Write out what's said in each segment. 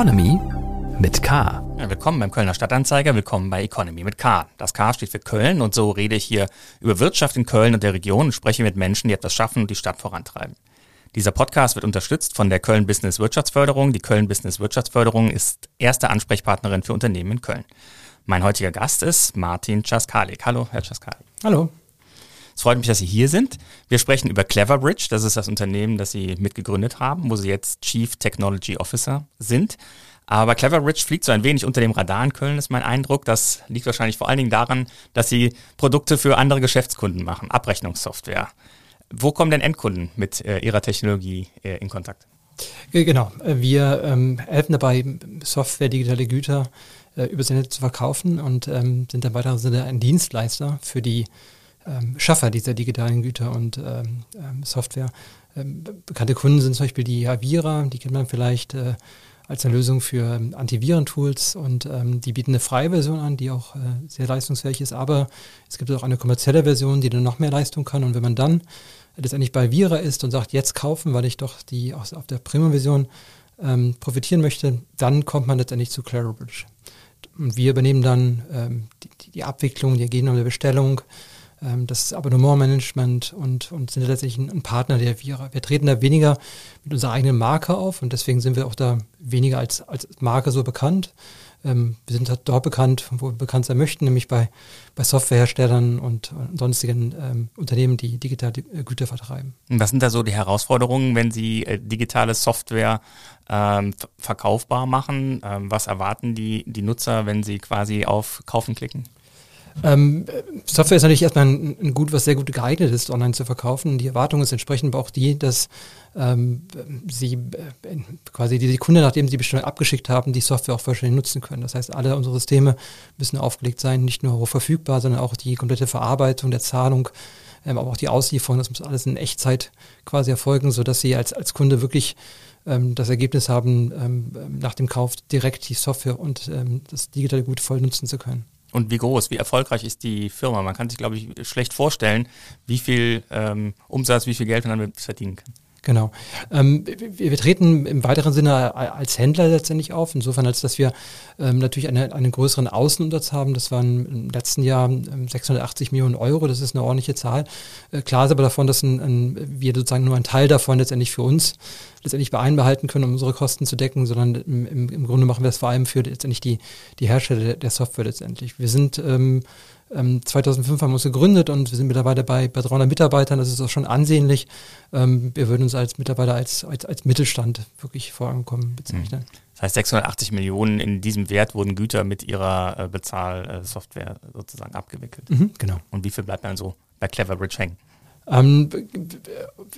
Economy mit K. Ja, willkommen beim Kölner Stadtanzeiger, willkommen bei Economy mit K. Das K steht für Köln und so rede ich hier über Wirtschaft in Köln und der Region und spreche mit Menschen, die etwas schaffen und die Stadt vorantreiben. Dieser Podcast wird unterstützt von der Köln Business Wirtschaftsförderung. Die Köln Business Wirtschaftsförderung ist erste Ansprechpartnerin für Unternehmen in Köln. Mein heutiger Gast ist Martin Czaskalik. Hallo, Herr Czaskalik. Hallo. Es freut mich, dass Sie hier sind. Wir sprechen über Cleverbridge. Das ist das Unternehmen, das Sie mitgegründet haben, wo Sie jetzt Chief Technology Officer sind. Aber Cleverbridge fliegt so ein wenig unter dem Radar in Köln, ist mein Eindruck. Das liegt wahrscheinlich vor allen Dingen daran, dass sie Produkte für andere Geschäftskunden machen, Abrechnungssoftware. Wo kommen denn Endkunden mit äh, ihrer Technologie äh, in Kontakt? Genau, wir ähm, helfen dabei, Software, digitale Güter äh, übers Internet zu verkaufen und ähm, sind dann weiter Sinne ein Dienstleister für die ähm, Schaffer dieser digitalen Güter und ähm, ähm, Software. Ähm, bekannte Kunden sind zum Beispiel die Avira, die kennt man vielleicht äh, als eine Lösung für ähm, Antivirentools und die bieten eine freie Version an, die auch äh, sehr leistungsfähig ist, aber es gibt auch eine kommerzielle Version, die dann noch mehr Leistung kann und wenn man dann letztendlich bei Vira ist und sagt, jetzt kaufen, weil ich doch die aus, auf der Premium-Version ähm, profitieren möchte, dann kommt man letztendlich zu Clarabridge. Und wir übernehmen dann ähm, die, die, Abwicklung, die Ergebnisse der Bestellung, das Abonnementmanagement und, und sind letztlich ein, ein, Partner der Vira. Wir treten da weniger mit unserer eigenen Marke auf und deswegen sind wir auch da weniger als, als Marke so bekannt. Ähm, wir sind halt dort bekannt, wo wir bekannt sein möchten, nämlich bei, bei Softwareherstellern und, und sonstigen ähm, Unternehmen, die digitale äh, Güter vertreiben. Was sind da so die Herausforderungen, wenn Sie äh, digitale Software ähm, verkaufbar machen? Ähm, was erwarten die, die Nutzer, wenn sie quasi auf Kaufen klicken? Ähm, Software ist natürlich erstmal ein, ein, Gut, was sehr gut geeignet ist, online zu verkaufen. Die Erwartung ist entsprechend aber auch die, dass ähm, sie äh, quasi die Sekunde, nachdem sie die Bestellung abgeschickt haben, die Software auch vollständig nutzen können. Das heißt, alle unsere Systeme müssen aufgelegt sein, nicht nur verfügbar, sondern auch die komplette Verarbeitung der Zahlung, ähm, aber auch die Auslieferung, das muss alles in Echtzeit quasi erfolgen, sodass sie als, als Kunde wirklich ähm, das Ergebnis haben, ähm, nach dem Kauf direkt die Software und ähm, das digitale Gut voll nutzen zu können. Und wie groß, wie erfolgreich ist die Firma? Man kann sich, glaube ich, schlecht vorstellen, wie viel ähm, Umsatz, wie viel Geld man damit verdienen kann. Genau. Ähm, wir, wir, treten im weiteren Sinne als Händler letztendlich auf, insofern als dass wir ähm, natürlich eine, einen größeren Außenumsatz haben. Das waren im letzten Jahr 680 ähm, Millionen Euro, das ist eine ordentliche Zahl. Äh, klar ist aber davon, dass ein, ein, wir sozusagen nur einen Teil davon letztendlich für uns letztendlich beeinbehalten können, um unsere Kosten zu decken, sondern im, im, Grunde machen wir das vor allem für letztendlich die, die Hersteller der Software letztendlich. Wir sind ähm, 2005 ähm, haben wir uns gegründet und wir sind mittlerweile bei, bei 300 Mitarbeitern. Das ist auch schon ansehnlich. Ähm, wir würden uns als Mitarbeiter als, als, als Mittelstand wirklich vorankommen bezeichnen. Mhm. Das heißt, 680 Millionen in diesem Wert wurden Güter mit ihrer äh, Bezahlsoftware sozusagen abgewickelt. Mhm, genau. Und wie viel bleibt dann so bei Cleverbridge hängen? Ähm,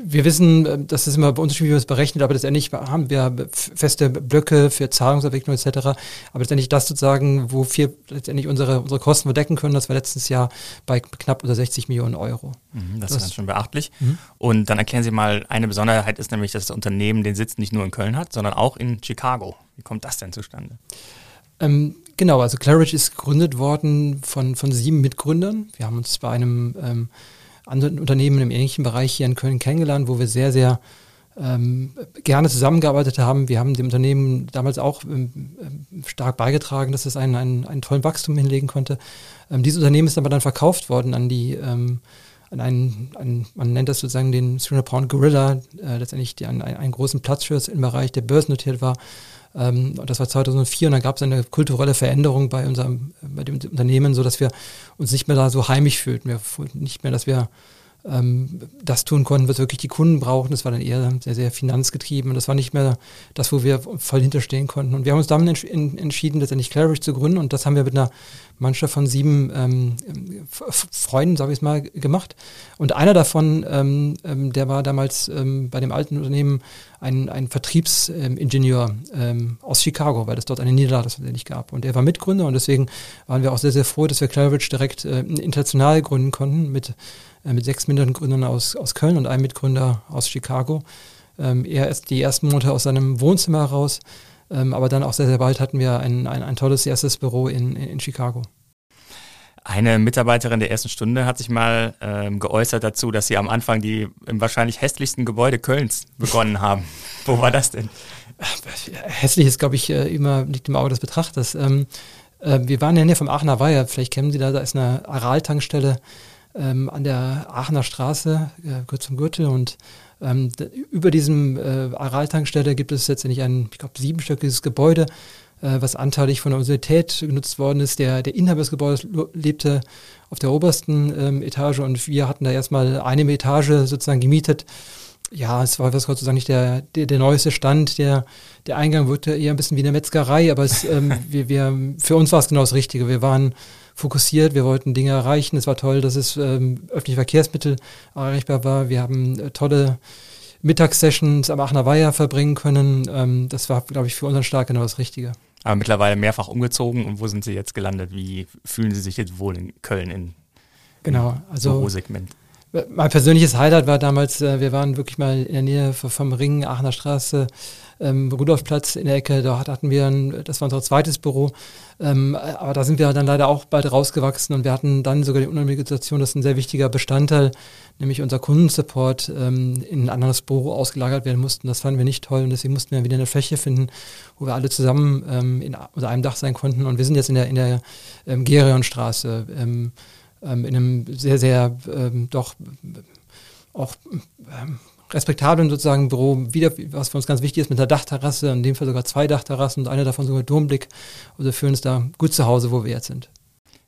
wir wissen, das ist immer unterschiedlich, wie man es berechnet, aber letztendlich haben wir feste Blöcke für Zahlungsabwicklung etc. Aber letztendlich das sozusagen, wo wir letztendlich unsere, unsere Kosten verdecken können, das war letztes Jahr bei knapp unter 60 Millionen Euro. Mhm, das, das, ist ganz schön beachtlich. Mhm. Und dann erklären Sie mal, eine Besonderheit ist nämlich, dass das Unternehmen den Sitz nicht nur in Köln hat, sondern auch in Chicago. Wie kommt das denn zustande? Ähm, genau, also Claridge ist gegründet worden von, von sieben Mitgründern. Wir haben uns bei einem ähm, anderen Unternehmen im ähnlichen Bereich hier in Köln kennengelernt, wo wir sehr, sehr ähm, gerne zusammengearbeitet haben. Wir haben dem Unternehmen damals auch ähm, ähm, stark beigetragen, dass es einen, einen, einen tollen Wachstum hinlegen konnte. Ähm, dieses Unternehmen ist aber dann verkauft worden an die ähm, an einen, einen, man nennt das sozusagen den 300 Pound Gorilla, äh, letztendlich die, einen, einen großen Platzschutz im Bereich, der börsennotiert war. Ähm, das war 2004 und dann gab es eine kulturelle Veränderung bei unserem, bei dem Unternehmen, so dass wir uns nicht mehr da so heimisch fühlten. Wir nicht mehr, dass wir ähm, das tun konnten, was wirklich die Kunden brauchen. Das war dann eher sehr, sehr finanzgetrieben und das war nicht mehr das, wo wir voll hinterstehen konnten. Und wir haben uns dann entsch entschieden, letztendlich Claridge zu gründen und das haben wir mit einer Mannschaft von sieben ähm, Freunden, sage ich es mal, gemacht. Und einer davon, ähm, ähm, der war damals ähm, bei dem alten Unternehmen ein, ein Vertriebsingenieur ähm, aus Chicago, weil es dort eine Niederlage nicht gab. Und er war Mitgründer und deswegen waren wir auch sehr, sehr froh, dass wir Claridge direkt äh, international gründen konnten mit mit sechs Mitgründern aus, aus Köln und einem Mitgründer aus Chicago. Ähm, er ist die ersten Monate aus seinem Wohnzimmer heraus, ähm, aber dann auch sehr, sehr bald hatten wir ein, ein, ein tolles erstes Büro in, in, in Chicago. Eine Mitarbeiterin der ersten Stunde hat sich mal ähm, geäußert dazu, dass sie am Anfang die im wahrscheinlich hässlichsten Gebäude Kölns begonnen haben. Wo war das denn? Hässlich ist, glaube ich, äh, immer liegt im Auge des Betrachters. Ähm, äh, wir waren in der Nähe vom Aachener Weiher, vielleicht kennen Sie da, da ist eine Aral-Tankstelle ähm, an der Aachener Straße, äh, kurz zum Gürtel und ähm, über diesem äh, Aral-Tankstelle gibt es letztendlich ein, ich glaube, siebenstöckiges Gebäude, äh, was anteilig von der Universität genutzt worden ist. Der, der Inhaber des Gebäudes lebte auf der obersten ähm, Etage und wir hatten da erstmal eine Etage sozusagen gemietet. Ja, es war was sozusagen nicht der, der, der neueste Stand. Der, der Eingang wirkte eher ein bisschen wie eine Metzgerei, aber es, ähm, wir, wir, für uns war es genau das Richtige. Wir waren fokussiert, wir wollten Dinge erreichen. Es war toll, dass es ähm, öffentliche Verkehrsmittel erreichbar war. Wir haben äh, tolle Mittagssessions am Aachener Weiher verbringen können. Ähm, das war, glaube ich, für unseren Start genau das Richtige. Aber mittlerweile mehrfach umgezogen und wo sind Sie jetzt gelandet? Wie fühlen Sie sich jetzt wohl in Köln in genau, also Bürosegment? Mein persönliches Highlight war damals, äh, wir waren wirklich mal in der Nähe vom Ring, Aachener Straße, ähm, Rudolfplatz in der Ecke, dort hatten wir, ein, das war unser zweites Büro, ähm, aber da sind wir dann leider auch bald rausgewachsen und wir hatten dann sogar die unangenehme Situation, dass ein sehr wichtiger Bestandteil, nämlich unser Kundensupport, ähm, in ein anderes Büro ausgelagert werden mussten. Das fanden wir nicht toll und deswegen mussten wir wieder eine Fläche finden, wo wir alle zusammen ähm, in, unter einem Dach sein konnten und wir sind jetzt in der, in der ähm, Gerionstraße. Ähm, in einem sehr, sehr ähm, doch auch ähm, respektablen sozusagen Büro, wieder, was für uns ganz wichtig ist, mit einer Dachterrasse, in dem Fall sogar zwei Dachterrassen und eine davon sogar Domblick. Also fühlen uns da gut zu Hause, wo wir jetzt sind.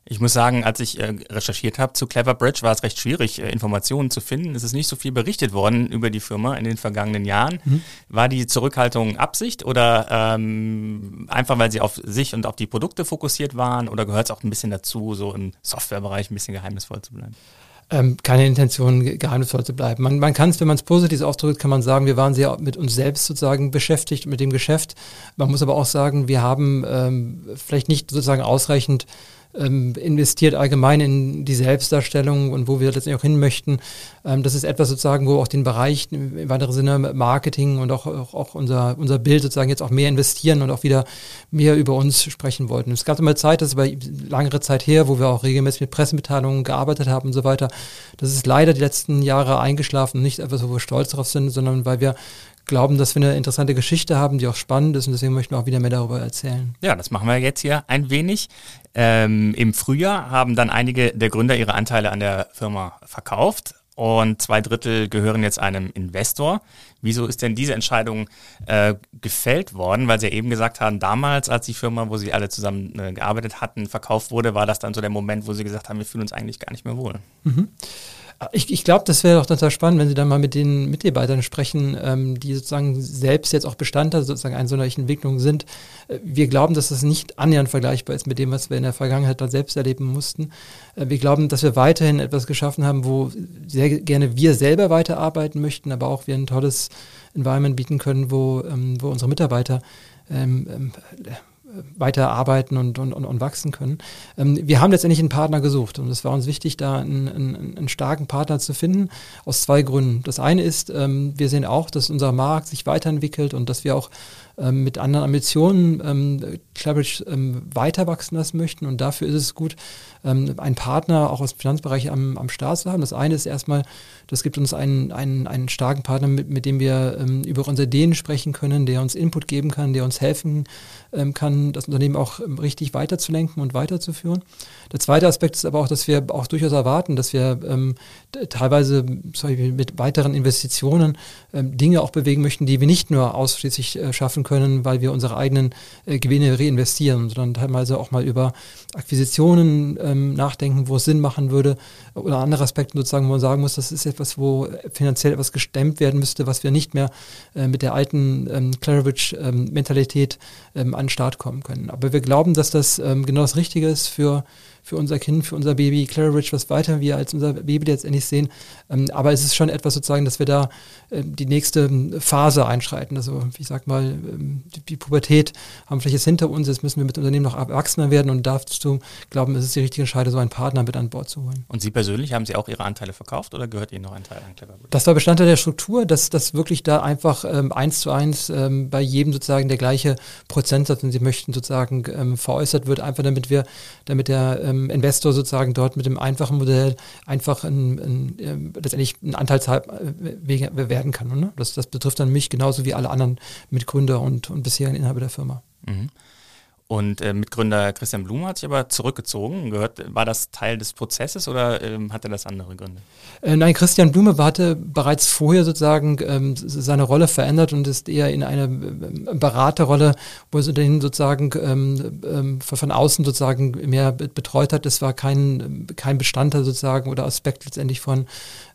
Ich muss sagen, als ich äh, recherchiert habe zu Clever Bridge, war es recht schwierig, äh, Informationen zu finden. Es ist nicht so viel berichtet worden über die Firma in den vergangenen Jahren. Mhm. War die Zurückhaltung Absicht oder ähm, einfach, weil sie auf sich und auf die Produkte fokussiert waren? Oder gehört es auch ein bisschen dazu, so im Softwarebereich ein bisschen geheimnisvoll zu bleiben? ähm, keine Intention, geheimnisvoll zu bleiben. Man, man kann es, wenn man es positiv ausdrückt, kann man sagen, wir waren sehr mit uns selbst sozusagen beschäftigt, mit dem Geschäft. Man muss aber auch sagen, wir haben ähm, vielleicht nicht sozusagen ausreichend ähm, investiert allgemein in die Selbstdarstellung und wo wir letztendlich auch hin möchten. Ähm, das ist etwas sozusagen, wo auch den Bereich im weiteren Sinne Marketing und auch, auch, auch, unser, unser Bild sozusagen jetzt auch mehr investieren und auch wieder mehr über uns sprechen wollten. Es gab immer Zeit, das aber langere Zeit her, wo wir auch regelmäßig mit Pressemitteilungen gearbeitet haben und so weiter. Das ist leider die letzten Jahre eingeschlafen, nicht etwas, wo wir stolz darauf sind, sondern weil wir glauben, dass wir eine interessante Geschichte haben, die auch spannend ist und deswegen möchten wir auch wieder mehr darüber erzählen. Ja, das machen wir jetzt hier ein wenig. Ähm, Im Frühjahr haben dann einige der Gründer ihre Anteile an der Firma verkauft und zwei Drittel gehören jetzt einem Investor. Wieso ist denn diese Entscheidung äh, gefällt worden? Weil Sie ja eben gesagt haben, damals, als die Firma, wo Sie alle zusammen äh, gearbeitet hatten, verkauft wurde, war das dann so der Moment, wo Sie gesagt haben, wir fühlen uns eigentlich gar nicht mehr wohl. Mhm. Ich, ich glaube, das wäre doch total spannend, wenn Sie dann mal mit den Mitarbeitern sprechen, ähm, die sozusagen selbst jetzt auch Bestandteil sozusagen einer solchen Entwicklung sind. Äh, wir glauben, dass das nicht annähernd vergleichbar ist mit dem, was wir in der Vergangenheit dann selbst erleben mussten. Äh, wir glauben, dass wir weiterhin etwas geschaffen haben, wo sehr gerne wir selber weiterarbeiten möchten, aber auch wir ein tolles Environment bieten können, wo, ähm, wo unsere Mitarbeiter ähm, ähm weiter arbeiten und, und, und, wachsen können. Ähm, wir haben letztendlich einen Partner gesucht und es war uns wichtig, da einen, einen, einen, starken Partner zu finden, aus zwei Gründen. Das eine ist, ähm, wir sehen auch, dass unser Markt sich weiterentwickelt und dass wir auch ähm, mit anderen Ambitionen ähm, Cleverage ähm, weiter wachsen lassen möchten. Und dafür ist es gut, ähm, einen Partner auch aus dem Finanzbereich am, am Start zu haben. Das eine ist erstmal, das gibt uns einen, einen, einen starken Partner, mit, mit dem wir ähm, über unsere Ideen sprechen können, der uns Input geben kann, der uns helfen ähm, kann, das Unternehmen auch ähm, richtig weiterzulenken und weiterzuführen. Der zweite Aspekt ist aber auch, dass wir auch durchaus erwarten, dass wir ähm, teilweise sorry, mit weiteren Investitionen ähm, Dinge auch bewegen möchten, die wir nicht nur ausschließlich äh, schaffen können, weil wir unsere eigenen äh, Gewinne reinvestieren, sondern teilweise auch mal über Akquisitionen ähm, nachdenken, wo es Sinn machen würde oder andere Aspekte sozusagen, wo man sagen muss, das ist etwas, wo finanziell etwas gestemmt werden müsste, was wir nicht mehr äh, mit der alten ähm, Clarovich-Mentalität ähm, an den Start kommen können. Aber wir glauben, dass das ähm, genau das Richtige ist für für unser Kind, für unser Baby Claridge, was weiter wir als unser Baby letztendlich sehen. Ähm, aber es ist schon etwas sozusagen, dass wir da äh, die nächste Phase einschreiten. Also ich sag mal, ähm, die, Pubertät haben vielleicht jetzt hinter uns, jetzt müssen wir mit Unternehmen noch erwachsener werden und dazu glauben, es ist die richtige Entscheidung, so einen Partner mit an Bord zu holen. Und Sie persönlich, haben Sie auch Ihre Anteile verkauft oder gehört Ihnen noch ein Teil an Cleverbridge? Das war Bestandteil der Struktur, dass das wirklich da einfach ähm, eins zu eins ähm, bei jedem sozusagen der gleiche Prozentsatz, wenn Sie möchten, sozusagen ähm, veräußert wird, einfach damit wir, damit der ähm, ähm, Investor sozusagen dort mit dem einfachen Modell einfach ein, ein, äh, letztendlich ein Anteilshalber äh, werden kann. Ne? Das, das betrifft dann mich genauso wie alle anderen Mitgründer und, und bisherigen Inhaber der Firma. Mhm. Und äh, Mitgründer Christian Blum hat sich aber zurückgezogen. Gehört, war das Teil des Prozesses oder ähm, hatte das andere Gründe? Äh, nein, Christian Blume hatte bereits vorher sozusagen ähm, seine Rolle verändert und ist eher in eine äh, Beraterrolle, wo er das Unternehmen sozusagen ähm, ähm, von außen sozusagen mehr betreut hat. Das war kein, kein Bestandteil sozusagen oder Aspekt letztendlich von,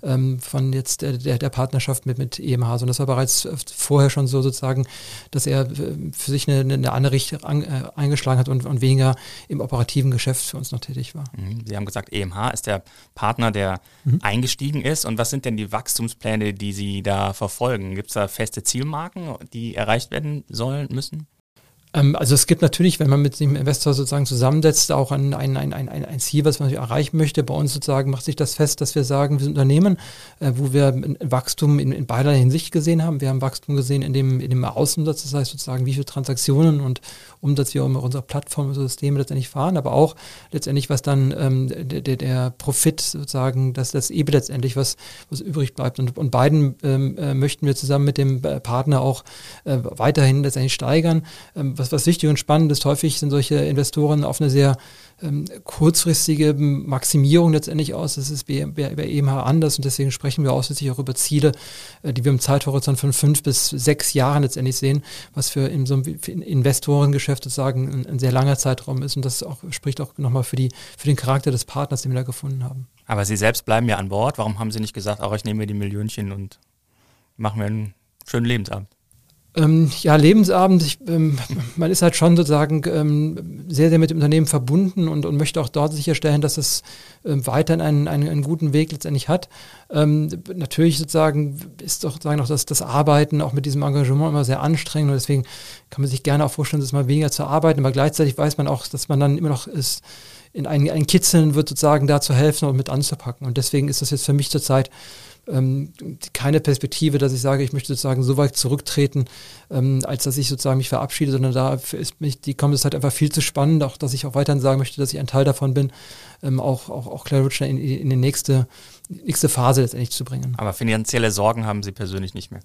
ähm, von jetzt der, der, der Partnerschaft mit, mit EMH, sondern das war bereits vorher schon so sozusagen, dass er äh, für sich eine, eine andere Richtung an, äh, eingeschlagen hat und, und weniger im operativen Geschäft für uns noch tätig war. Mhm. Sie haben gesagt, EMH ist der Partner, der mhm. eingestiegen ist. Und was sind denn die Wachstumspläne, die Sie da verfolgen? Gibt es da feste Zielmarken, die erreicht werden sollen, müssen? Ähm, also es gibt natürlich, wenn man mit dem Investor sozusagen zusammensetzt, auch ein, ein, ein, ein, ein Ziel, was man erreichen möchte. Bei uns sozusagen macht sich das fest, dass wir sagen, wir sind Unternehmen, äh, wo wir Wachstum in, in beider Hinsicht gesehen haben. Wir haben Wachstum gesehen in dem, in dem Außensatz, das heißt sozusagen, wie viele Transaktionen und Umsatz wir auf unserer Plattform, unsere Systeme letztendlich fahren, aber auch letztendlich, was dann ähm, der, der, Profit sozusagen, dass das EBIT letztendlich, was, was übrig bleibt. Und, und beiden ähm, äh, möchten wir zusammen mit dem Partner auch äh, weiterhin letztendlich steigern. Ähm, was, was wichtig und spannend ist, häufig sind solche Investoren auf eine sehr ähm, kurzfristige Maximierung letztendlich aus. Das ist bei, bei, EMH anders und deswegen sprechen wir ausschließlich auch über Ziele, äh, die wir im Zeithorizont von fünf bis sechs Jahren letztendlich sehen, was für in so einem Investorengeschäft sozusagen ein, ein sehr langer Zeitraum ist und das auch, spricht auch nochmal für, die, für den Charakter des Partners, den wir da gefunden haben. Aber Sie selbst bleiben ja an Bord. Warum haben Sie nicht gesagt, auch ich nehme mir die Millionchen und machen wir einen schönen Lebensabend? Ähm, ja, Lebensabend, ich, ähm, man ist halt schon sozusagen ähm, sehr, sehr mit dem Unternehmen verbunden und, und möchte auch dort sicherstellen, dass es ähm, weiterhin einen, einen, einen, guten Weg letztendlich hat. Ähm, natürlich sozusagen ist doch sozusagen auch das, das Arbeiten auch mit diesem Engagement immer sehr anstrengend und deswegen kann man sich gerne auch vorstellen, dass mal weniger zu arbeiten, aber gleichzeitig weiß man auch, dass man dann immer noch ist, in ein, ein Kitzeln wird sozusagen da zu helfen und mit anzupacken und deswegen ist das jetzt für mich zurzeit ähm, keine Perspektive, dass ich sage, ich möchte sozusagen so weit zurücktreten, ähm, als dass ich sozusagen mich verabschiede, sondern da ist mich die Commerce halt einfach viel zu spannend, auch dass ich auch weiterhin sagen möchte, dass ich ein Teil davon bin, ähm, auch, auch, auch Claire Richner in, in die nächste, nächste Phase letztendlich zu bringen. Aber finanzielle Sorgen haben Sie persönlich nicht mehr?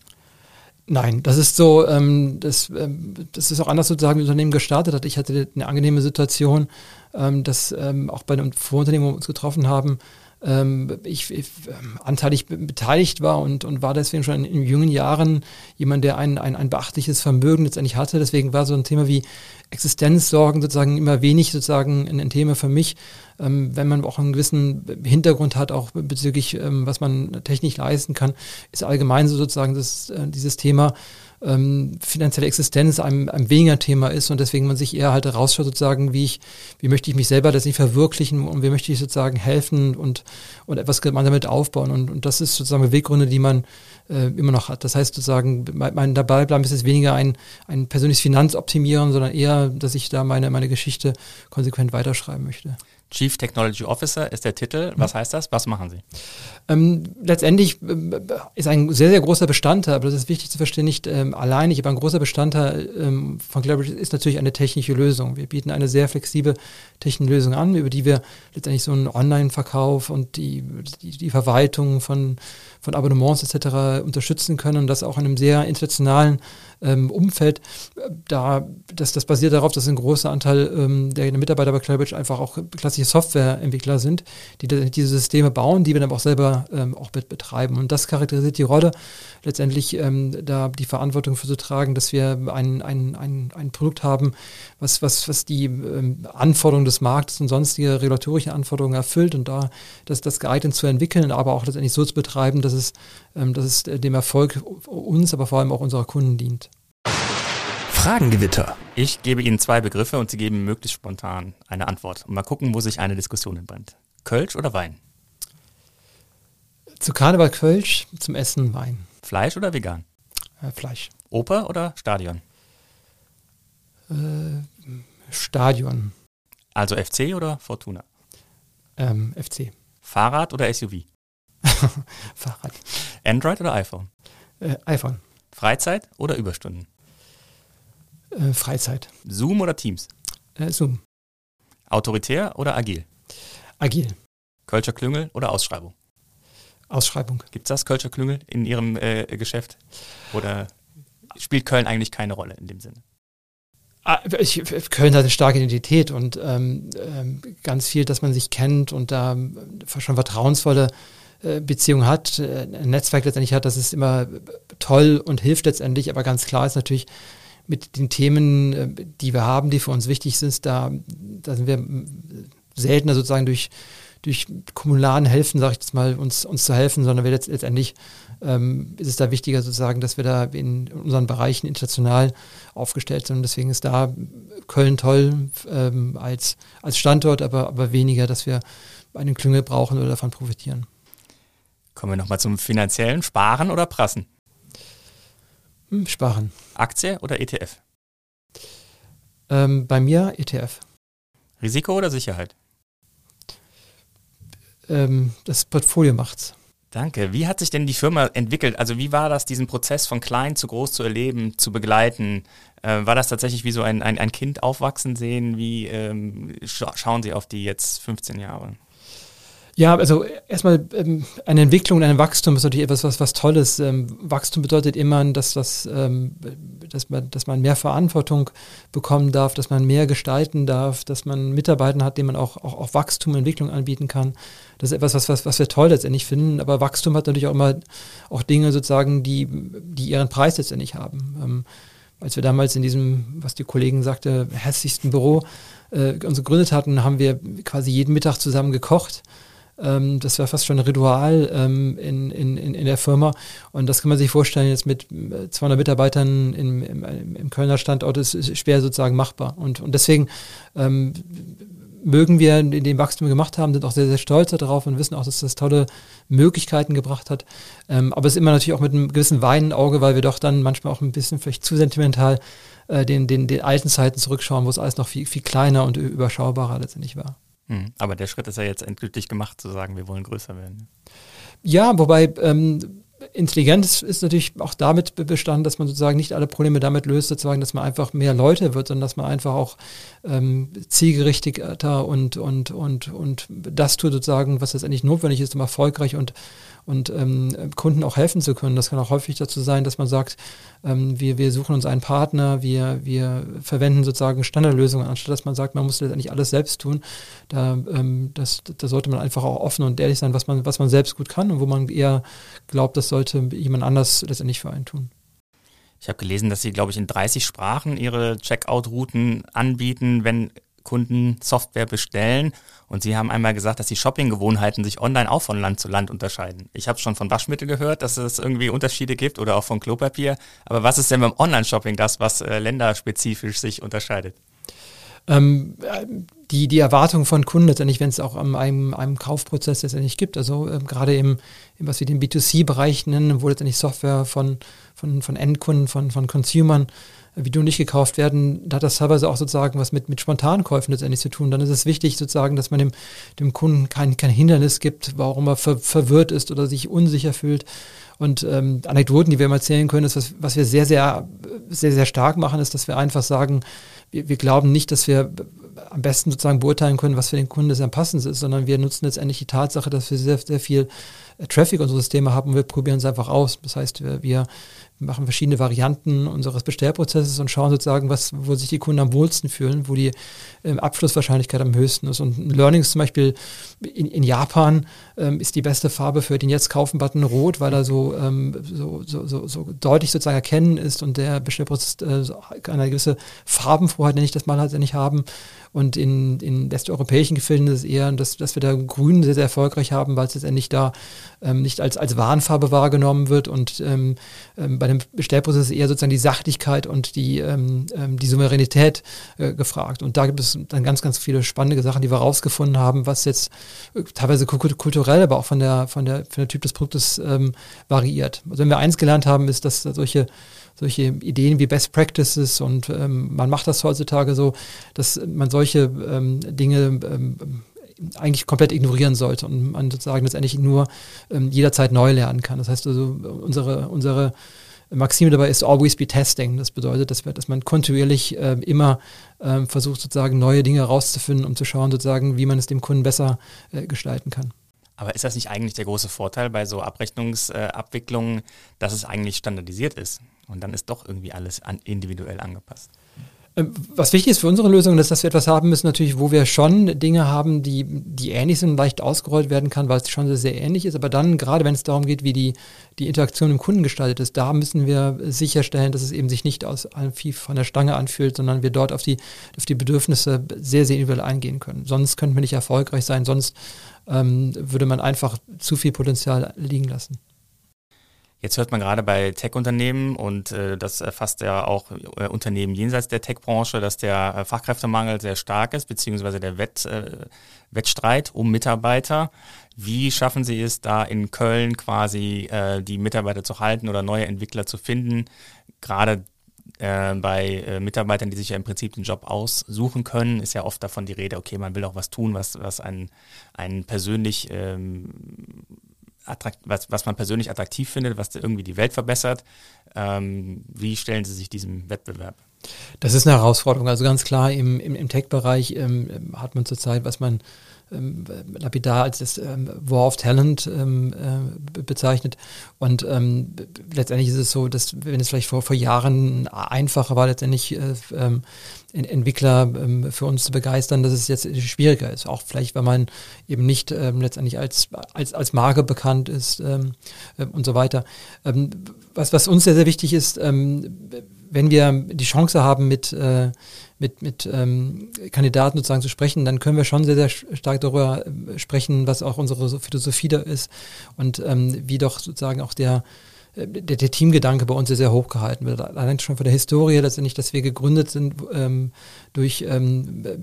Nein, das ist so, ähm, das, ähm, das ist auch anders sozusagen, wie das Unternehmen gestartet hat. Ich hatte eine angenehme Situation, ähm, dass ähm, auch bei einem Vorunternehmen, wo wir uns getroffen haben, ähm, ich, ich ähm, anteilig beteiligt war und, und war deswegen schon in, in jungen Jahren jemand, der ein, ein, ein beachtliches Vermögen letztendlich hatte. Deswegen war so ein Thema wie Existenzsorgen sozusagen immer wenig sozusagen ein, ein Thema für mich. Ähm, wenn man auch einen gewissen Hintergrund hat, auch bezüglich, ähm, was man technisch leisten kann, ist allgemein so sozusagen das, äh, dieses Thema ähm, finanzielle Existenz ein, ein weniger Thema ist und deswegen man sich eher halt rausschaut sozusagen, wie ich, wie möchte ich mich selber das nicht verwirklichen und wie möchte ich sozusagen helfen und, und etwas gemeinsam damit aufbauen und, und das ist sozusagen Weggründe, die man äh, immer noch hat. Das heißt sozusagen, mein, mein dabei bleiben ist es weniger ein, ein persönliches Finanzoptimieren, sondern eher, dass ich da meine, meine Geschichte konsequent weiterschreiben möchte. Chief Technology Officer ist der Titel. Was heißt das? Was machen Sie? Ähm, letztendlich äh, ist ein sehr, sehr großer Bestandteil, aber das ist wichtig zu verstehen, nicht ähm, alleinig, aber ein großer Bestandteil ähm, von Cleverage ist natürlich eine technische Lösung. Wir bieten eine sehr flexible technische Lösung an, über die wir letztendlich so einen Online-Verkauf und die, die, die, Verwaltung von, von Abonnements etc. unterstützen können und das auch in einem sehr internationalen ähm, Umfeld. Da, das, das basiert darauf, dass ein großer Anteil ähm, der Mitarbeiter bei Clearbridge einfach auch klassische Softwareentwickler sind, die diese Systeme bauen, die wir dann auch selber ähm, auch mit betreiben. Und das charakterisiert die Rolle, letztendlich ähm, da die Verantwortung für zu tragen, dass wir ein, ein, ein, ein Produkt haben, was, was, was die ähm, Anforderungen des Marktes und sonstige regulatorische Anforderungen erfüllt und da das, das geeignet zu entwickeln, aber auch letztendlich so zu betreiben, dass es, dass es dem Erfolg uns, aber vor allem auch unserer Kunden dient. Fragengewitter. Ich gebe Ihnen zwei Begriffe und Sie geben möglichst spontan eine Antwort. Und mal gucken, wo sich eine Diskussion entbrennt. Kölsch oder Wein? Zu Karneval Kölsch, zum Essen Wein. Fleisch oder vegan? Äh, Fleisch. Oper oder Stadion? Äh, Stadion. Also FC oder Fortuna? Ähm, FC. Fahrrad oder SUV? Fahrrad. Android oder iPhone? Äh, iPhone. Freizeit oder Überstunden? Äh, Freizeit. Zoom oder Teams? Äh, Zoom. Autoritär oder agil? Agil. Kölscher Klüngel oder Ausschreibung? Ausschreibung. Gibt es das, Kölscher Klüngel, in Ihrem äh, Geschäft? Oder spielt Köln eigentlich keine Rolle in dem Sinne? Ah, ich, Köln hat eine starke Identität und ähm, ähm, ganz viel, dass man sich kennt und da ähm, schon vertrauensvolle äh, Beziehungen hat, äh, ein Netzwerk letztendlich hat, das ist immer toll und hilft letztendlich, aber ganz klar ist natürlich, mit den Themen, äh, die wir haben, die für uns wichtig sind, da, da sind wir seltener sozusagen durch, durch kommunalen Helfen, sage ich jetzt mal, uns, uns zu helfen, sondern wir letztendlich ähm, ist es da wichtiger sozusagen, dass wir da in unseren Bereichen international aufgestellt sind. Und deswegen ist da Köln toll ähm, als, als Standort, aber, aber weniger, dass wir einen Klüngel brauchen oder davon profitieren. Kommen wir nochmal zum finanziellen. Sparen oder prassen? Hm, sparen. Aktie oder ETF? Ähm, bei mir ETF. Risiko oder Sicherheit? Ähm, das Portfolio macht's. Danke. Wie hat sich denn die Firma entwickelt? Also wie war das, diesen Prozess von klein zu groß zu erleben, zu begleiten? Äh, war das tatsächlich wie so ein, ein, ein Kind aufwachsen sehen? Wie ähm, scha schauen Sie auf die jetzt 15 Jahre? Ja, also erstmal ähm, eine Entwicklung und ein Wachstum ist natürlich etwas, was, was Tolles. Ähm, Wachstum bedeutet immer, dass, das, ähm, dass, man, dass man mehr Verantwortung bekommen darf, dass man mehr gestalten darf, dass man Mitarbeiter hat, denen man auch, auch, auch Wachstum, Entwicklung anbieten kann. Das ist etwas, was, was, was wir toll letztendlich finden. Aber Wachstum hat natürlich auch immer auch Dinge sozusagen, die, die ihren Preis letztendlich haben. Ähm, als wir damals in diesem, was die Kollegen sagte, hässlichsten Büro äh, uns gegründet hatten, haben wir quasi jeden Mittag zusammen gekocht ähm, das war fast schon ein Ritual ähm, in, in, in der Firma. Und das kann man sich vorstellen, jetzt mit 200 äh, Mitarbeitern im, im, im Kölner Standort ist, ist schwer sozusagen machbar. Und, und deswegen ähm, mögen wir in dem Wachstum gemacht haben, sind auch sehr, sehr stolz darauf und wissen auch, dass das tolle Möglichkeiten gebracht hat. Ähm, aber es ist immer natürlich auch mit einem gewissen Weinenauge, weil wir doch dann manchmal auch ein bisschen vielleicht zu sentimental äh, den, den, den alten Zeiten zurückschauen, wo es alles noch viel, viel kleiner und überschaubarer letztendlich war. Mhm. Aber der Schritt ist ja jetzt endgültig gemacht, zu sagen, wir wollen größer werden. Ja, wobei ähm, Intelligenz ist natürlich auch damit bestanden, dass man sozusagen nicht alle Probleme damit löst, sozusagen, dass man einfach mehr Leute wird, sondern dass man einfach auch ähm, zielgerichteter und, und, und, und das tut sozusagen, was letztendlich notwendig ist, um erfolgreich und und ähm, Kunden auch helfen zu können. Das kann auch häufig dazu sein, dass man sagt, ähm, wir, wir suchen uns einen Partner, wir, wir verwenden sozusagen Standardlösungen, anstatt dass man sagt, man muss letztendlich alles selbst tun. Da, ähm, das, da sollte man einfach auch offen und ehrlich sein, was man, was man selbst gut kann und wo man eher glaubt, das sollte jemand anders letztendlich für einen tun. Ich habe gelesen, dass Sie, glaube ich, in 30 Sprachen Ihre Checkout-Routen anbieten, wenn Kunden Software bestellen. Und Sie haben einmal gesagt, dass die Shoppinggewohnheiten sich online auch von Land zu Land unterscheiden. Ich habe schon von Waschmittel gehört, dass es irgendwie Unterschiede gibt oder auch von Klopapier. Aber was ist denn beim Online-Shopping das, was äh, länderspezifisch sich unterscheidet? Ähm, die, die Erwartung von Kunden letztendlich, wenn es auch am, einem, einem Kaufprozess letztendlich gibt. Also ähm, gerade im, im, was wir den B2C-Bereich nennen, wo letztendlich Software von, von, von Endkunden, von, von Consumern du nicht gekauft werden, da hat das teilweise auch sozusagen was mit, mit Spontankäufen letztendlich zu tun. Dann ist es wichtig sozusagen, dass man dem, dem Kunden kein, kein Hindernis gibt, warum er ver, verwirrt ist oder sich unsicher fühlt. Und ähm, Anekdoten, die wir mal erzählen können, ist, was, was wir sehr, sehr, sehr, sehr stark machen, ist, dass wir einfach sagen, wir, wir glauben nicht, dass wir am besten sozusagen beurteilen können, was für den Kunden das am passendsten ist, sondern wir nutzen letztendlich die Tatsache, dass wir sehr, sehr viel Traffic unsere Systeme haben und wir probieren es einfach aus. Das heißt, wir, wir machen verschiedene Varianten unseres Bestellprozesses und schauen sozusagen, was, wo sich die Kunden am wohlsten fühlen, wo die ähm, Abschlusswahrscheinlichkeit am höchsten ist. Und Learnings zum Beispiel in, in Japan ähm, ist die beste Farbe für den Jetzt kaufen-Button rot, weil er so, ähm, so, so, so, so, deutlich sozusagen erkennen ist und der Bestellprozess äh, eine gewisse Farbenfroheit, nenne ich das mal, halt nicht haben. Und in, in westeuropäischen Gefilden ist es eher, dass, dass wir da Grün sehr, sehr erfolgreich haben, weil es letztendlich da ähm, nicht als, als Warnfarbe wahrgenommen wird und ähm, ähm, bei dem Bestellprozess eher sozusagen die Sachlichkeit und die, ähm, ähm, die Souveränität äh, gefragt. Und da gibt es dann ganz, ganz viele spannende Sachen, die wir rausgefunden haben, was jetzt äh, teilweise kulturell, aber auch von der, von der, von der Typ des Produktes ähm, variiert. Also wenn wir eins gelernt haben, ist, dass solche solche Ideen wie Best Practices und ähm, man macht das heutzutage so, dass man solche ähm, Dinge ähm, eigentlich komplett ignorieren sollte und man sozusagen letztendlich nur ähm, jederzeit neu lernen kann. Das heißt also, unsere, unsere Maxime dabei ist always be testing. Das bedeutet, dass, wir, dass man kontinuierlich äh, immer äh, versucht, sozusagen neue Dinge herauszufinden, um zu schauen, sozusagen, wie man es dem Kunden besser äh, gestalten kann. Aber ist das nicht eigentlich der große Vorteil bei so Abrechnungsabwicklungen, dass es eigentlich standardisiert ist? Und dann ist doch irgendwie alles an, individuell angepasst. Ähm, was wichtig ist für unsere Lösung, ist, dass wir etwas haben müssen, natürlich, wo wir schon Dinge haben, die, die ähnlich sind, leicht ausgerollt werden kann, weil es schon sehr, sehr ähnlich ist. Aber dann, gerade wenn es darum geht, wie die, die Interaktion im Kunden gestaltet ist, da müssen wir sicherstellen, dass es eben sich nicht aus viel von der Stange anfühlt, sondern wir dort auf die, auf die Bedürfnisse sehr, sehr individuell eingehen können. Sonst könnten wir nicht erfolgreich sein, sonst ähm, würde man einfach zu viel Potenzial liegen lassen. Jetzt hört man gerade bei Tech-Unternehmen und äh, das erfasst ja auch äh, Unternehmen jenseits der Tech-Branche, dass der äh, Fachkräftemangel sehr stark ist, beziehungsweise der Wett, äh, Wettstreit um Mitarbeiter. Wie schaffen Sie es da in Köln quasi äh, die Mitarbeiter zu halten oder neue Entwickler zu finden? Gerade äh, bei Mitarbeitern, die sich ja im Prinzip den Job aussuchen können, ist ja oft davon die Rede, okay, man will auch was tun, was, was einen, einen persönlich ähm, was, was man persönlich attraktiv findet, was irgendwie die Welt verbessert. Ähm, wie stellen Sie sich diesem Wettbewerb? Das ist eine Herausforderung. Also ganz klar im, im, im Tech-Bereich ähm, hat man zurzeit, was man ähm, lapidar als das ähm, War of Talent ähm, äh, bezeichnet. Und ähm, letztendlich ist es so, dass wenn es vielleicht vor, vor Jahren einfacher war, letztendlich äh, ähm, Entwickler ähm, für uns zu begeistern, dass es jetzt schwieriger ist. Auch vielleicht, weil man eben nicht letztendlich als, als, als Marke bekannt ist und so weiter. Was, was uns sehr, sehr wichtig ist, wenn wir die Chance haben, mit, äh, mit, mit ähm, Kandidaten sozusagen zu sprechen, dann können wir schon sehr, sehr stark darüber äh, sprechen, was auch unsere Philosophie da ist und wie doch sozusagen auch der der, der, Teamgedanke bei uns ist sehr hoch gehalten wird. Allein schon von der Historie letztendlich, dass wir gegründet sind ähm, durch, ähm, äh,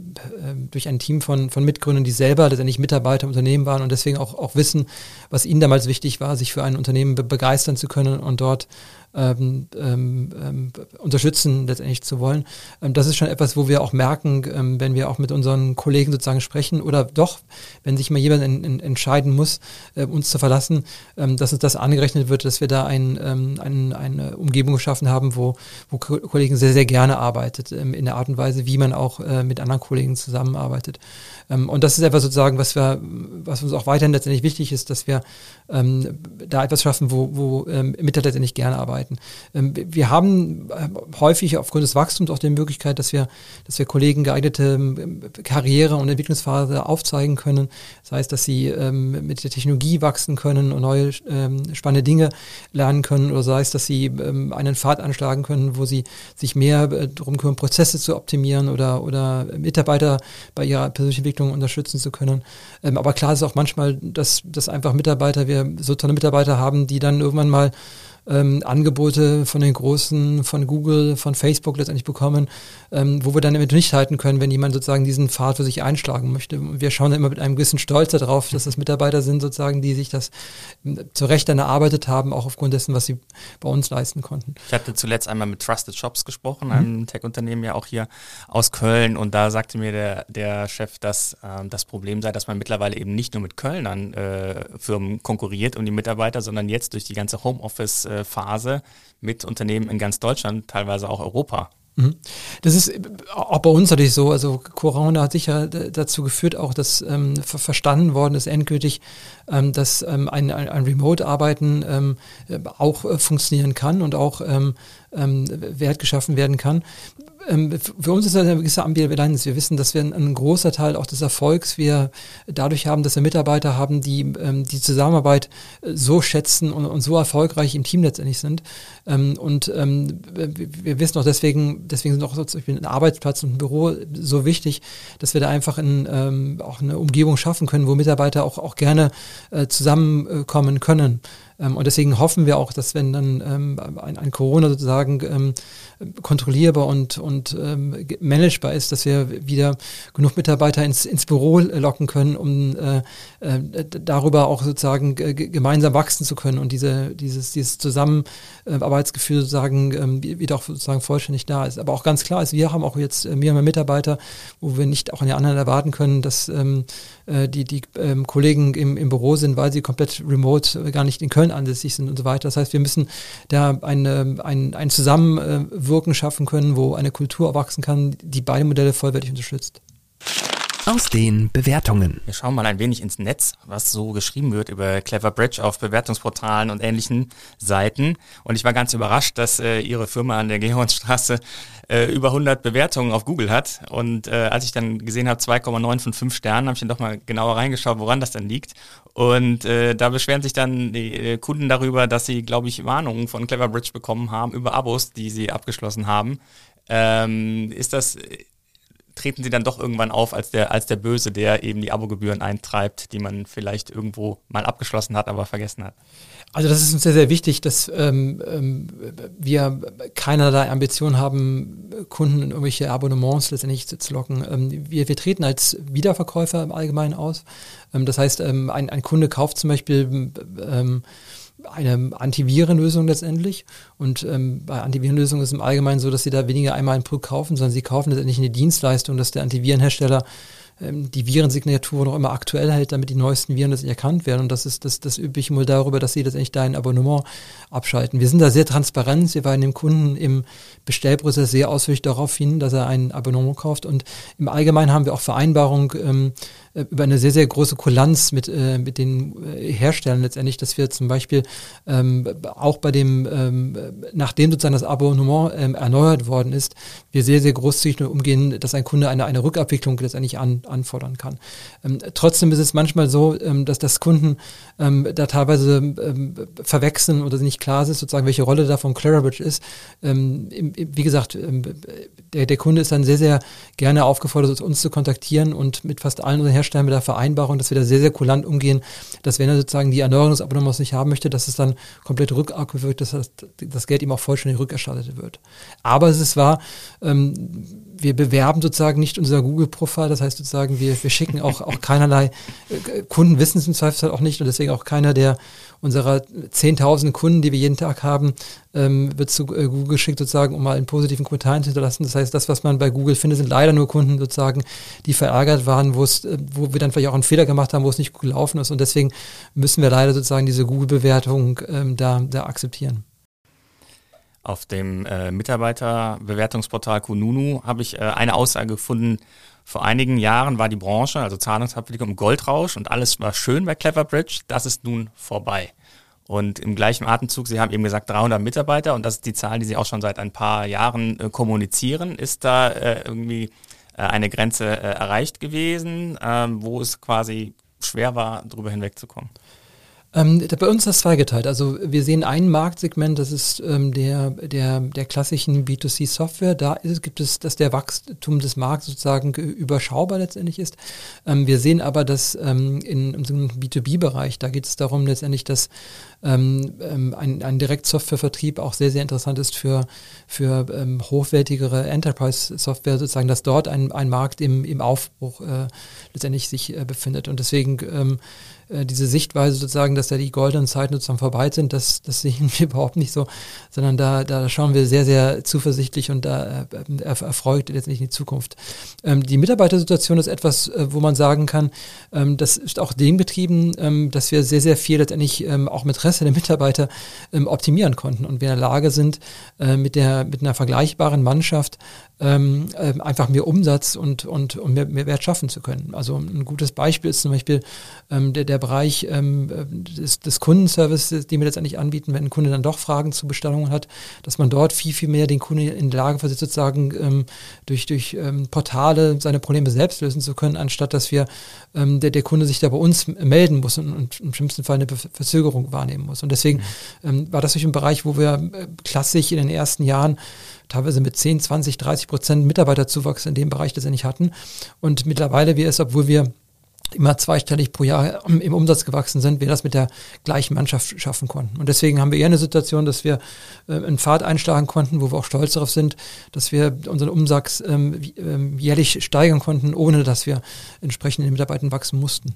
durch ein Team von, von Mitgründern, die selber letztendlich Mitarbeiter im Unternehmen waren und deswegen auch, auch wissen, was ihnen damals wichtig war, sich für ein Unternehmen be begeistern zu können und dort ähm, ähm, ähm, unterstützen letztendlich zu wollen. Ähm, das ist schon etwas, wo wir auch merken, ähm, wenn wir auch mit unseren Kollegen sozusagen sprechen oder doch, wenn sich mal jemand in, in, entscheiden muss, äh, uns zu verlassen, ähm, dass uns das angerechnet wird, dass wir da ein, ein, eine Umgebung geschaffen haben, wo, wo Kollegen sehr, sehr gerne arbeitet, in der Art und Weise, wie man auch äh, mit anderen Kollegen zusammenarbeitet. und das ist etwas sozusagen, was wir, was uns auch weiterhin letztendlich wichtig ist, dass wir da etwas schaffen, wo, wo Mitarbeiter letztendlich gerne arbeiten arbeiten. Ähm, wir haben äh, häufig aufgrund des Wachstums auch die Möglichkeit, dass wir, dass wir Kollegen geeignete ähm, Karriere- und Entwicklungsphase aufzeigen können. Das heißt, dass sie ähm, mit der Technologie wachsen können und neue spannende Dinge lernen können oder sei es, dass sie einen Pfad anschlagen können, wo sie sich mehr äh, darum kümmern, Prozesse zu optimieren oder, oder Mitarbeiter bei ihrer persönlichen Entwicklung unterstützen zu können. aber klar ist auch manchmal, dass, dass einfach Mitarbeiter, wir so tolle Mitarbeiter haben, die dann irgendwann mal ähm, Angebote von den Großen, von Google, von Facebook letztendlich bekommen, ähm, wo wir dann damit nicht halten können, wenn jemand sozusagen diesen Pfad für sich einschlagen möchte. Und wir schauen immer mit einem gewissen Stolz darauf, dass das Mitarbeiter sind sozusagen, die sich das ähm, zu Recht dann erarbeitet haben, auch aufgrund dessen, was sie bei uns leisten konnten. Ich hatte zuletzt einmal mit Trusted Shops gesprochen, mhm. einem Tech-Unternehmen ja auch hier aus Köln und da sagte mir der, der Chef, dass äh, das Problem sei, dass man mittlerweile eben nicht nur mit Kölnern äh, Firmen konkurriert um die Mitarbeiter, sondern jetzt durch die ganze Homeoffice äh, Phase mit Unternehmen in ganz Deutschland, teilweise auch Europa. Mhm. Das ist auch bei uns natürlich so. Also Corona hat sicher dazu geführt, auch dass ähm, verstanden worden ist endgültig, ähm, dass ähm, ein, ein, Remote-Arbeiten ähm, auch äh, funktionieren kann und auch ähm, ähm, Wert geschaffen werden kann für uns ist das eine gewisse Ambivalenz. Wir wissen, dass wir ein, großer Teil auch des Erfolgs wir dadurch haben, dass wir Mitarbeiter haben, die ähm, die Zusammenarbeit äh, so schätzen und, so erfolgreich im Team letztendlich sind. Ähm, und wir wissen auch deswegen, deswegen sind auch zum Beispiel ein Arbeitsplatz und ein Büro so wichtig, dass wir da einfach in, auch eine Umgebung schaffen können, wo Mitarbeiter auch, auch gerne äh, zusammenkommen können. Ähm, und deswegen hoffen wir auch, dass wenn dann ähm, ein, ein, Corona sozusagen ähm, kontrollierbar und, und managebar ist, dass wir wieder genug Mitarbeiter ins, ins Büro locken können, um äh, äh, darüber auch sozusagen gemeinsam wachsen zu können und diese, dieses, dieses Zusammenarbeitsgefühl sozusagen wieder auch sozusagen vollständig da ist. Aber auch ganz klar ist, wir haben auch jetzt äh, mehr Mitarbeiter, wo wir nicht auch an die anderen erwarten können, dass äh, die, die Kollegen im, im Büro sind, weil sie komplett remote äh, gar nicht in Köln ansässig sind und so weiter. Das heißt, wir müssen da eine, ein, ein Zusammenwirken schaffen können, wo eine Kultur erwachsen kann, die beide Modelle vollwertig unterstützt aus den Bewertungen. Wir schauen mal ein wenig ins Netz, was so geschrieben wird über Clever Bridge auf Bewertungsportalen und ähnlichen Seiten. Und ich war ganz überrascht, dass äh, Ihre Firma an der Georgsstraße äh, über 100 Bewertungen auf Google hat. Und äh, als ich dann gesehen habe, 2,9 von 5 Sternen, habe ich dann doch mal genauer reingeschaut, woran das dann liegt. Und äh, da beschweren sich dann die äh, Kunden darüber, dass sie, glaube ich, Warnungen von Clever Bridge bekommen haben über Abos, die sie abgeschlossen haben. Ähm, ist das treten sie dann doch irgendwann auf als der, als der Böse, der eben die Abogebühren eintreibt, die man vielleicht irgendwo mal abgeschlossen hat, aber vergessen hat. Also das ist uns sehr, sehr wichtig, dass ähm, ähm, wir keinerlei Ambition haben, Kunden in irgendwelche Abonnements letztendlich zu, zu locken. Ähm, wir, wir treten als Wiederverkäufer im Allgemeinen aus. Ähm, das heißt, ähm, ein, ein Kunde kauft zum Beispiel eine Antivirenlösung letztendlich. Und ähm, bei Antivirenlösungen ist es im Allgemeinen so, dass sie da weniger einmal ein Produkt kaufen, sondern sie kaufen letztendlich eine Dienstleistung, dass der Antivirenhersteller ähm, die Virensignatur noch immer aktuell hält, damit die neuesten Viren letztendlich erkannt werden. Und das ist das, das übliche Modell darüber, dass sie letztendlich da ein Abonnement abschalten. Wir sind da sehr transparent. Wir weisen dem Kunden im Bestellprozess sehr ausführlich darauf hin, dass er ein Abonnement kauft. Und im Allgemeinen haben wir auch Vereinbarungen, ähm, äh, über eine sehr, sehr große Kulanz mit, äh, mit den äh, Herstellern letztendlich, dass wir zum Beispiel ähm, auch bei dem, ähm, nachdem sozusagen das Abonnement ähm, erneuert worden ist, wir sehr, sehr großzügig umgehen, dass ein Kunde eine, eine Rückabwicklung letztendlich an, anfordern kann. Ähm, trotzdem ist es manchmal so, ähm, dass das Kunden ähm, da teilweise verwechseln oder nicht klar ist, sozusagen, welche Rolle da von Clarabridge ist. Wie gesagt, der, der Kunde ist dann sehr, sehr gerne aufgefordert, uns zu kontaktieren und mit fast allen unseren Herstellern mit der Vereinbarung, dass wir da sehr, sehr kulant umgehen, dass wenn er sozusagen die Erneuerung nicht haben möchte, dass es dann komplett rückabgewirkt, dass das, das Geld ihm auch vollständig rückerstattet wird. Aber es ist wahr, ähm, wir bewerben sozusagen nicht unser Google-Profil, das heißt sozusagen, wir, wir schicken auch, auch keinerlei, äh, Kunden wissen es im Zweifelsfall auch nicht und deswegen auch keiner der unserer 10.000 Kunden, die wir jeden Tag haben, ähm, wird zu äh, Google geschickt sozusagen, um mal einen positiven Kommentar hinterlassen. Das heißt, das, was man bei Google findet, sind leider nur Kunden sozusagen, die verärgert waren, wo es, äh, wo wir dann vielleicht auch einen Fehler gemacht haben, wo es nicht gut gelaufen ist und deswegen müssen wir leider sozusagen diese Google-Bewertung ähm, da, da akzeptieren. Auf dem äh, Mitarbeiterbewertungsportal Kununu habe ich äh, eine Aussage gefunden. Vor einigen Jahren war die Branche, also Zahlungsabwicklung, im Goldrausch und alles war schön bei Cleverbridge. Das ist nun vorbei. Und im gleichen Atemzug, Sie haben eben gesagt 300 Mitarbeiter und das ist die Zahl, die Sie auch schon seit ein paar Jahren äh, kommunizieren. Ist da äh, irgendwie äh, eine Grenze äh, erreicht gewesen, ähm, wo es quasi schwer war, darüber hinwegzukommen? Ähm, bei uns ist das zweigeteilt. Also wir sehen ein Marktsegment, das ist ähm, der, der, der klassischen B2C-Software. Da ist, gibt es, dass der Wachstum des Markts sozusagen überschaubar letztendlich ist. Ähm, wir sehen aber, dass ähm, in unserem B2B-Bereich, da geht es darum letztendlich, dass ähm, ähm, ein, ein Direktsoftwarevertrieb auch sehr, sehr interessant ist für, für ähm, hochwertigere Enterprise-Software sozusagen, dass dort ein, ein Markt im, im Aufbruch äh, letztendlich sich äh, befindet. Und deswegen ähm, äh, diese Sichtweise sozusagen, dass da die goldenen Zeiten sozusagen vorbei sind, das, das sehen wir überhaupt nicht so, sondern da, da schauen wir sehr, sehr zuversichtlich und da äh, erfreut letztendlich in die Zukunft. Ähm, die Mitarbeitersituation ist etwas, äh, wo man sagen kann, ähm, das ist auch dem betrieben, ähm, dass wir sehr, sehr viel letztendlich ähm, auch mit Interesse der Mitarbeiter ähm, optimieren konnten und wir in der Lage sind, äh, mit, der, mit einer vergleichbaren Mannschaft ähm, äh, einfach mehr Umsatz und, und, und mehr, mehr Wert schaffen zu können. Also ein gutes Beispiel ist zum Beispiel ähm, der, der Bereich ähm, des, des Kundenservices, den wir letztendlich anbieten, wenn ein Kunde dann doch Fragen zu Bestellungen hat, dass man dort viel, viel mehr den Kunden in der Lage versetzt, sozusagen ähm, durch, durch ähm, Portale seine Probleme selbst lösen zu können, anstatt dass wir ähm, der, der Kunde sich da bei uns melden muss und, und im schlimmsten Fall eine Verzögerung wahrnehmen muss. Und deswegen mhm. ähm, war das durch ein Bereich, wo wir äh, klassisch in den ersten Jahren teilweise mit 10, 20, 30 Prozent Mitarbeiterzuwachs in dem Bereich letztendlich hatten. Und mittlerweile wir es, obwohl wir immer zweistellig pro Jahr im Umsatz gewachsen sind, wir das mit der gleichen Mannschaft schaffen konnten. Und deswegen haben wir eher eine Situation, dass wir äh, einen Pfad einschlagen konnten, wo wir auch stolz darauf sind, dass wir unseren Umsatz ähm, ähm, jährlich steigern konnten, ohne dass wir entsprechend in den Mitarbeitern wachsen mussten.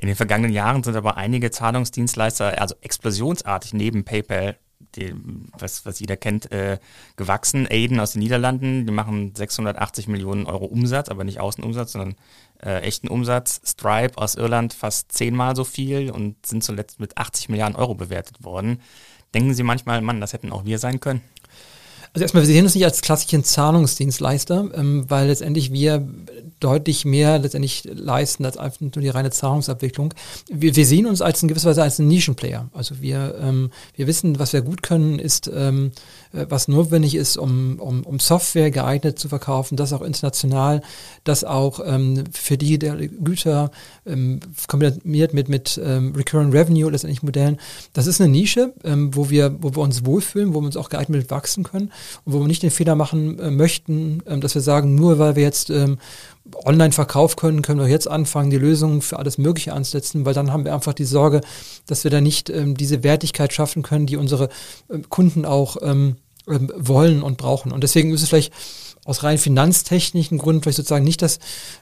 In den vergangenen Jahren sind aber einige Zahlungsdienstleister also explosionsartig neben PayPal die, was, was jeder kennt, äh, gewachsen. Aiden aus den Niederlanden, die machen 680 Millionen Euro Umsatz, aber nicht Außenumsatz, sondern äh, echten Umsatz. Stripe aus Irland fast zehnmal so viel und sind zuletzt mit 80 Milliarden Euro bewertet worden. Denken Sie manchmal, Mann, das hätten auch wir sein können? Also erstmal, wir sehen uns nicht als klassischen Zahlungsdienstleister, ähm, weil letztendlich wir deutlich mehr letztendlich leisten als einfach nur die reine Zahlungsabwicklung. Wir, wir sehen uns als in gewisser Weise als ein Nischenplayer. Also wir, ähm, wir wissen, was wir gut können, ist, ähm, äh, was notwendig ist, um, um, um Software geeignet zu verkaufen, das auch international, das auch ähm, für die Güter ähm, kombiniert mit, mit ähm, Recurring Revenue letztendlich Modellen. Das ist eine Nische, ähm, wo, wir, wo wir uns wohlfühlen, wo wir uns auch geeignet wachsen können und wo wir nicht den Fehler machen äh, möchten, ähm, dass wir sagen, nur weil wir jetzt ähm, Online-Verkauf können, können wir jetzt anfangen, die Lösungen für alles Mögliche anzusetzen, weil dann haben wir einfach die Sorge, dass wir da nicht ähm, diese Wertigkeit schaffen können, die unsere ähm, Kunden auch ähm, ähm wollen und brauchen. Und deswegen ist es vielleicht aus rein finanztechnischen Gründen vielleicht sozusagen nicht das,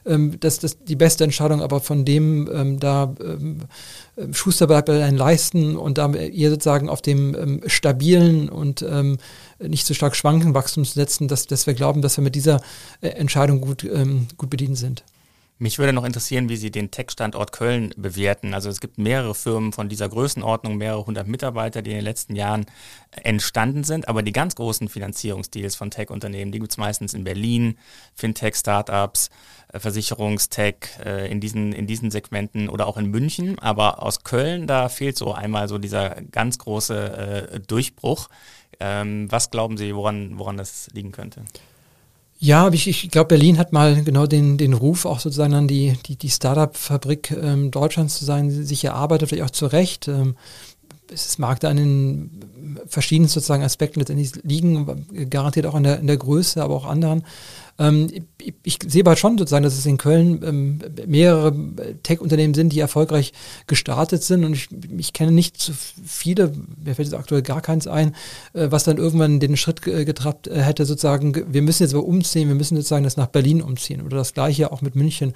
ähm, das, das die beste Entscheidung, aber von dem ähm, da ähm, Schuster bleibt bei einen leisten und da eher sozusagen auf dem ähm, stabilen und ähm, nicht so stark schwanken Wachstum zu setzen, dass, dass wir glauben, dass wir mit dieser äh, Entscheidung gut, ähm, gut bedient sind. Mich würde noch interessieren, wie Sie den Tech-Standort Köln bewerten. Also es gibt mehrere Firmen von dieser Größenordnung, mehrere hundert Mitarbeiter, die in den letzten Jahren entstanden sind. Aber die ganz großen Finanzierungsdeals von Tech-Unternehmen, die gibt es meistens in Berlin, Fintech-Startups, äh, Versicherungstech äh, in diesen, in diesen Segmenten oder auch in München. Aber aus Köln, da fehlt so einmal so dieser ganz große äh, Durchbruch. Ähm, was glauben Sie, woran, woran das liegen könnte? Ja, ich, ich glaube, Berlin hat mal genau den, den Ruf, auch sozusagen an die, die, die Startup-Fabrik ähm, Deutschlands zu sein, sich erarbeitet, vielleicht auch zu Recht. Ähm, es mag da an den verschiedenen sozusagen Aspekten letztendlich liegen, garantiert auch in der, in der Größe, aber auch anderen. Ähm, ich, ich, sehe aber schon sozusagen, dass es in Köln ähm, mehrere Tech-Unternehmen sind, die erfolgreich gestartet sind und ich, ich kenne nicht so viele, mir fällt jetzt aktuell gar keins ein, äh, was dann irgendwann den Schritt getrappt äh, hätte, sozusagen, wir müssen jetzt aber umziehen, wir müssen sozusagen das nach Berlin umziehen oder das gleiche auch mit München.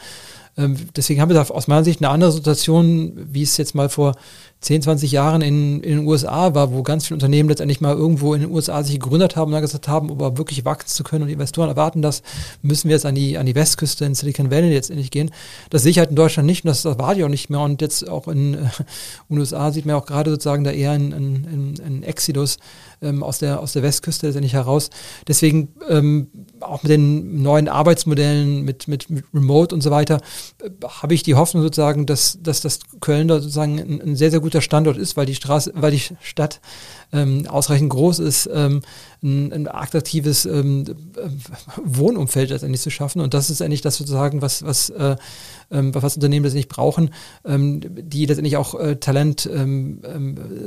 Ähm, deswegen haben wir da aus meiner Sicht eine andere Situation, wie es jetzt mal vor 10, 20 Jahren in, in den USA war, wo ganz viele Unternehmen letztendlich mal irgendwo in den USA sich gegründet haben und dann gesagt haben, aber wirklich wachsen zu können und die Investoren erwarten das, müssen wir jetzt an die, an die Westküste in Silicon Valley letztendlich gehen. Das sehe ich halt in Deutschland nicht und das erwarte ich auch nicht mehr. Und jetzt auch in, in den USA sieht man auch gerade sozusagen da eher ein, ein, ein Exodus ähm, aus, der, aus der Westküste letztendlich heraus. Deswegen ähm, auch mit den neuen Arbeitsmodellen, mit, mit, mit Remote und so weiter, äh, habe ich die Hoffnung sozusagen, dass, dass das Köln da sozusagen ein, ein sehr, sehr guter Standort ist, weil die Straße, weil die Stadt ähm, ausreichend groß ist, ähm, ein, ein attraktives ähm, Wohnumfeld letztendlich zu schaffen. Und das ist eigentlich das sozusagen, was, was, äh, ähm, was Unternehmen letztendlich brauchen, die letztendlich auch äh, Talent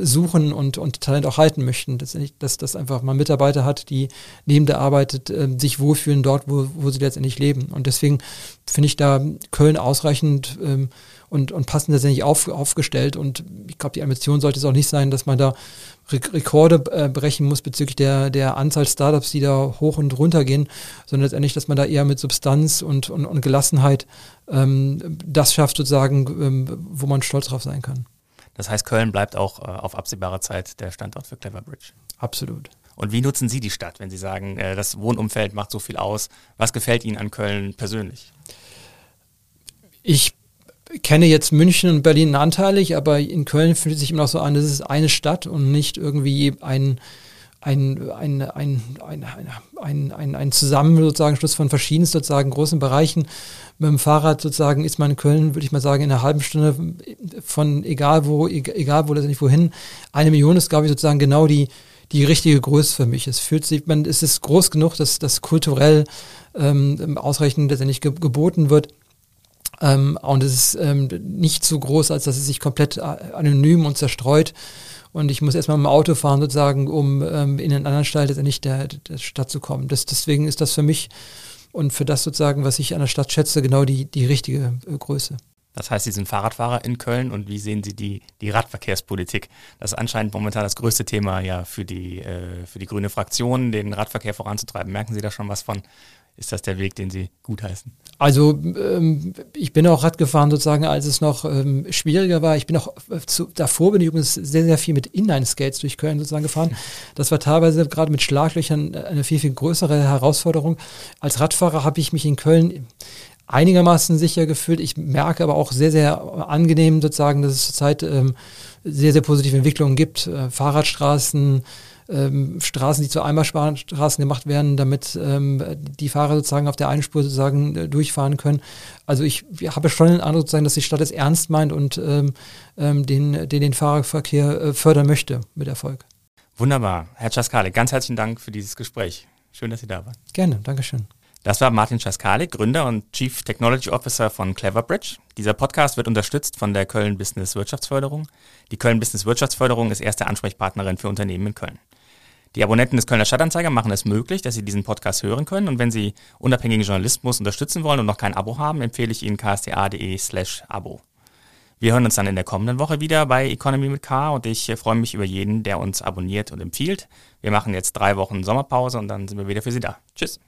suchen und, und Talent auch halten möchten. Letztendlich, dass das einfach mal Mitarbeiter hat, die neben der Arbeit äh, sich wohlfühlen dort, wo, wo sie letztendlich leben. Und deswegen finde ich da Köln ausreichend ähm, und, und passend letztendlich auf, aufgestellt. Und ich glaube, die Ambition sollte es auch nicht sein, dass man da Rekorde äh, brechen muss bezüglich der, der Anzahl Startups, die da hoch und runter gehen, sondern letztendlich, dass man da eher mit Substanz und, und, und Gelassenheit ähm, das schafft, sozusagen, ähm, wo man stolz drauf sein kann. Das heißt, Köln bleibt auch äh, auf absehbare Zeit der Standort für Cleverbridge. Absolut. Und wie nutzen Sie die Stadt, wenn Sie sagen, äh, das Wohnumfeld macht so viel aus? Was gefällt Ihnen an Köln persönlich? Ich kenne jetzt München und Berlin anteilig, aber in Köln fühlt es sich immer noch so an, das ist eine Stadt und nicht irgendwie ein, ein, ein, ein, ein, ein, ein, ein Zusammen sozusagen Schluss von verschiedenen sozusagen großen Bereichen. Mit dem Fahrrad sozusagen ist man in Köln, würde ich mal sagen, in einer halben Stunde von egal wo, egal wo, letztendlich wohin. Eine Million ist, glaube ich, sozusagen genau die, die richtige Größe für mich. Es fühlt sich, man, es ist groß genug, dass das kulturell ähm, ausreichend letztendlich geboten wird. Ähm, und es ist ähm, nicht so groß, als dass es sich komplett äh, anonym und zerstreut. Und ich muss erstmal mit dem Auto fahren, sozusagen, um ähm, in einen anderen Stall letztendlich der, der Stadt zu kommen. Das, deswegen ist das für mich und für das sozusagen, was ich an der Stadt schätze, genau die, die richtige äh, Größe. Das heißt, Sie sind Fahrradfahrer in Köln und wie sehen Sie die, die Radverkehrspolitik? Das ist anscheinend momentan das größte Thema ja für die, äh, für die grüne Fraktion, den Radverkehr voranzutreiben. Merken Sie da schon was von? ist das der Weg, den Sie gutheißen? Also ähm, ich bin auch Rad gefahren sozusagen, als es noch ähm, schwieriger war. Ich bin auch äh, zu, davor bin ich übrigens sehr, sehr viel mit Inline-Skates durch Köln sozusagen gefahren. Das war teilweise gerade mit Schlaglöchern eine viel, viel größere Herausforderung. Als Radfahrer habe ich mich in Köln einigermaßen sicher gefühlt. Ich merke aber auch sehr, sehr angenehm sozusagen, dass es zurzeit ähm, sehr, sehr positive Entwicklungen gibt. Äh, Fahrradstraßen, ähm, Straßen, die zu Eimerstraßen gemacht werden, damit ähm, die Fahrer sozusagen auf der einen Spur sozusagen äh, durchfahren können. Also ich habe schon den Eindruck sozusagen, dass die Stadt es ernst meint und ähm, ähm den, den, den Fahrerverkehr äh, fördern möchte mit Erfolg. Wunderbar. Herr Czaskale, ganz herzlichen Dank für dieses Gespräch. Schön, dass Sie da waren. Gerne, Dankeschön. Das war Martin Czaskalik, Gründer und Chief Technology Officer von Cleverbridge. Dieser Podcast wird unterstützt von der Köln Business Wirtschaftsförderung. Die Köln Business Wirtschaftsförderung ist erste Ansprechpartnerin für Unternehmen in Köln. Die Abonnenten des Kölner Stadtanzeiger machen es möglich, dass Sie diesen Podcast hören können. Und wenn Sie unabhängigen Journalismus unterstützen wollen und noch kein Abo haben, empfehle ich Ihnen ksta.de slash Abo. Wir hören uns dann in der kommenden Woche wieder bei Economy mit K und ich freue mich über jeden, der uns abonniert und empfiehlt. Wir machen jetzt drei Wochen Sommerpause und dann sind wir wieder für Sie da. Tschüss.